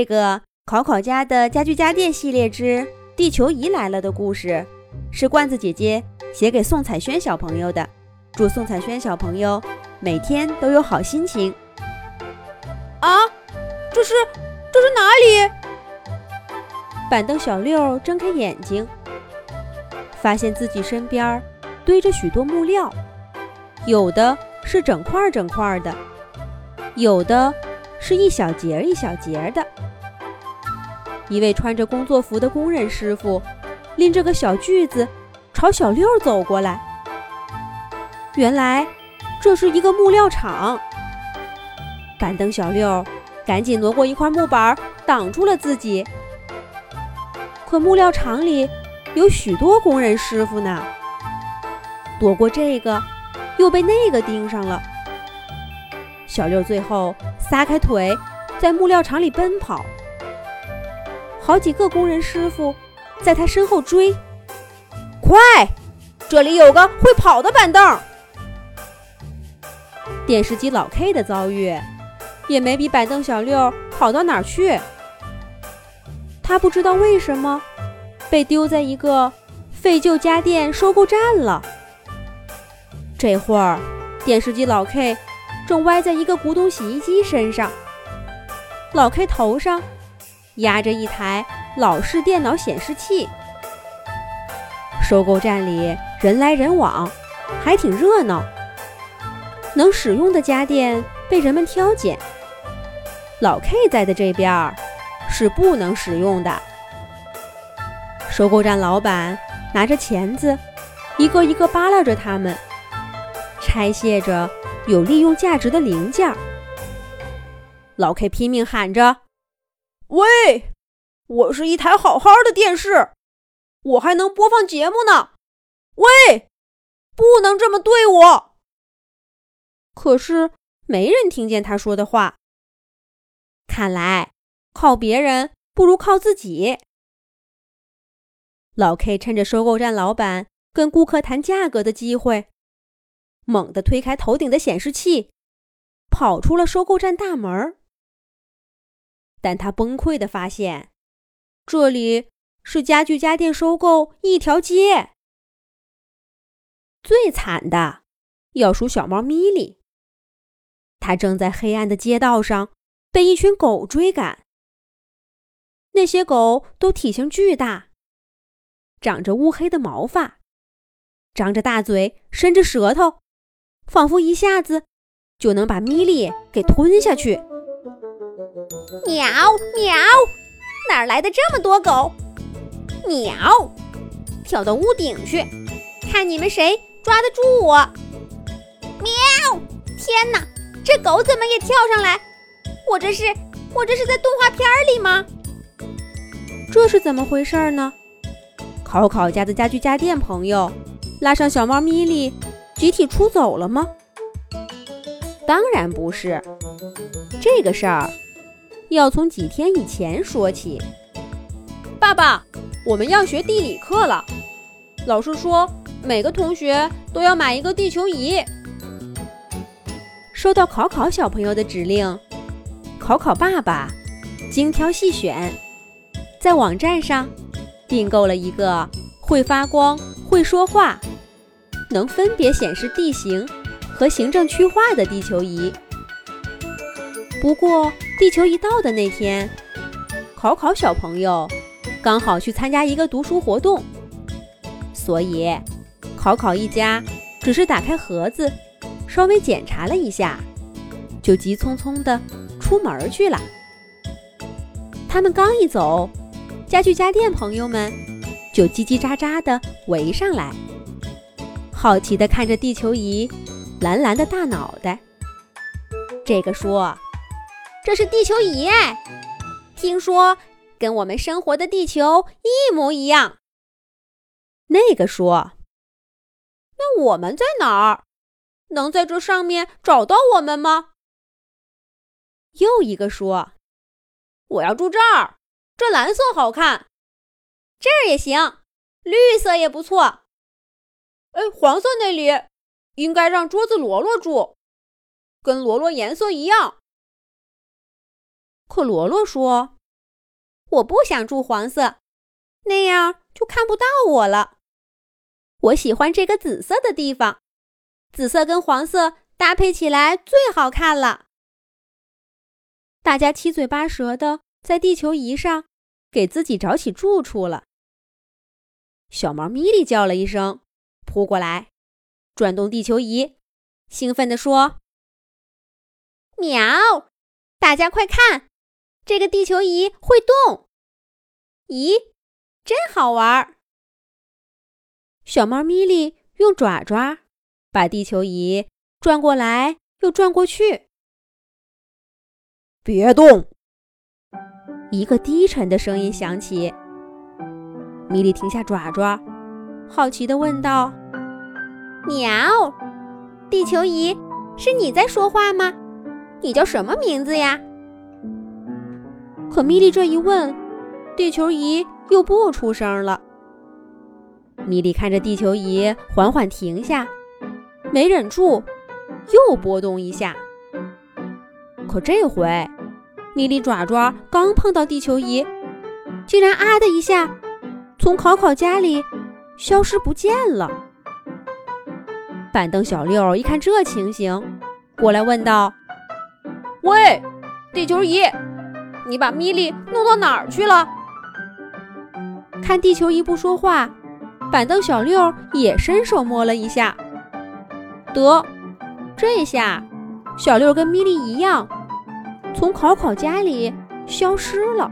这个考考家的家居家电系列之《地球仪来了》的故事，是罐子姐姐写给宋彩轩小朋友的。祝宋彩轩小朋友每天都有好心情。啊，这是这是哪里？板凳小六睁开眼睛，发现自己身边堆着许多木料，有的是整块整块的，有的是一小节一小节的。一位穿着工作服的工人师傅，拎着个小锯子，朝小六走过来。原来这是一个木料厂。板凳小六赶紧挪过一块木板，挡住了自己。可木料厂里有许多工人师傅呢，躲过这个，又被那个盯上了。小六最后撒开腿，在木料厂里奔跑。好几个工人师傅在他身后追，快！这里有个会跑的板凳。电视机老 K 的遭遇也没比板凳小六好到哪儿去。他不知道为什么被丢在一个废旧家电收购站了。这会儿，电视机老 K 正歪在一个古董洗衣机身上，老 K 头上。压着一台老式电脑显示器，收购站里人来人往，还挺热闹。能使用的家电被人们挑拣，老 K 在的这边儿是不能使用的。收购站老板拿着钳子，一个一个扒拉着它们，拆卸着有利用价值的零件。老 K 拼命喊着。喂，我是一台好好的电视，我还能播放节目呢。喂，不能这么对我。可是没人听见他说的话。看来靠别人不如靠自己。老 K 趁着收购站老板跟顾客谈价格的机会，猛地推开头顶的显示器，跑出了收购站大门。但他崩溃地发现，这里是家具家电收购一条街。最惨的要数小猫咪咪，它正在黑暗的街道上被一群狗追赶。那些狗都体型巨大，长着乌黑的毛发，张着大嘴，伸着舌头，仿佛一下子就能把咪咪给吞下去。喵喵，哪来的这么多狗？喵，跳到屋顶去，看你们谁抓得住我！喵，天哪，这狗怎么也跳上来？我这是我这是在动画片里吗？这是怎么回事呢？考考家的家具家电朋友拉上小猫咪咪，集体出走了吗？当然不是，这个事儿。要从几天以前说起。爸爸，我们要学地理课了。老师说，每个同学都要买一个地球仪。收到考考小朋友的指令，考考爸爸精挑细选，在网站上订购了一个会发光、会说话、能分别显示地形和行政区划的地球仪。不过，地球一到的那天，考考小朋友刚好去参加一个读书活动，所以考考一家只是打开盒子，稍微检查了一下，就急匆匆地出门去了。他们刚一走，家具家电朋友们就叽叽喳喳地围上来，好奇地看着地球仪蓝蓝的大脑袋。这个说。这是地球仪哎，听说跟我们生活的地球一模一样。那个说：“那我们在哪儿？能在这上面找到我们吗？”又一个说：“我要住这儿，这蓝色好看，这儿也行，绿色也不错。哎，黄色那里应该让桌子罗罗住，跟罗罗颜色一样。”可罗罗说：“我不想住黄色，那样就看不到我了。我喜欢这个紫色的地方，紫色跟黄色搭配起来最好看了。大家七嘴八舌的在地球仪上给自己找起住处了。小猫咪咪叫了一声，扑过来，转动地球仪，兴奋地说：“喵！大家快看，这个地球仪会动！咦，真好玩儿！”小猫咪咪用爪爪把地球仪转过来又转过去。别动！一个低沉的声音响起。米莉停下爪爪，好奇地问道：“喵，地球仪，是你在说话吗？你叫什么名字呀？”可米莉这一问，地球仪又不出声了。米莉看着地球仪缓缓停下，没忍住，又波动一下。可这回，米莉爪爪刚碰到地球仪，竟然啊的一下。从考考家里消失不见了。板凳小六一看这情形，过来问道：“喂，地球仪，你把米莉弄到哪儿去了？”看地球仪不说话，板凳小六也伸手摸了一下，得，这下小六跟米莉一样，从考考家里消失了，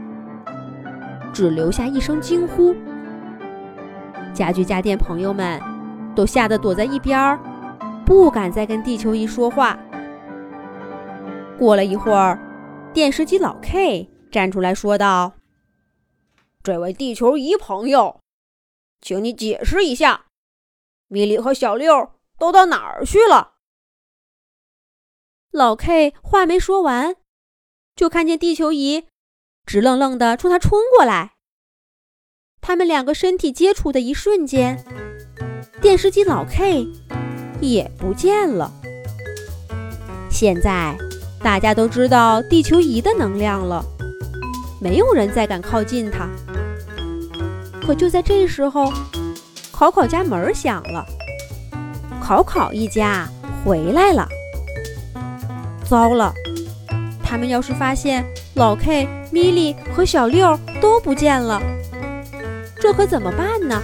只留下一声惊呼。家具家电朋友们都吓得躲在一边，不敢再跟地球仪说话。过了一会儿，电视机老 K 站出来说道：“这位地球仪朋友，请你解释一下，米莉和小六都到哪儿去了？”老 K 话没说完，就看见地球仪直愣愣地冲他冲过来。他们两个身体接触的一瞬间，电视机老 K 也不见了。现在大家都知道地球仪的能量了，没有人再敢靠近它。可就在这时候，考考家门响了，考考一家回来了。糟了，他们要是发现老 K、米莉和小六都不见了。这可怎么办呢？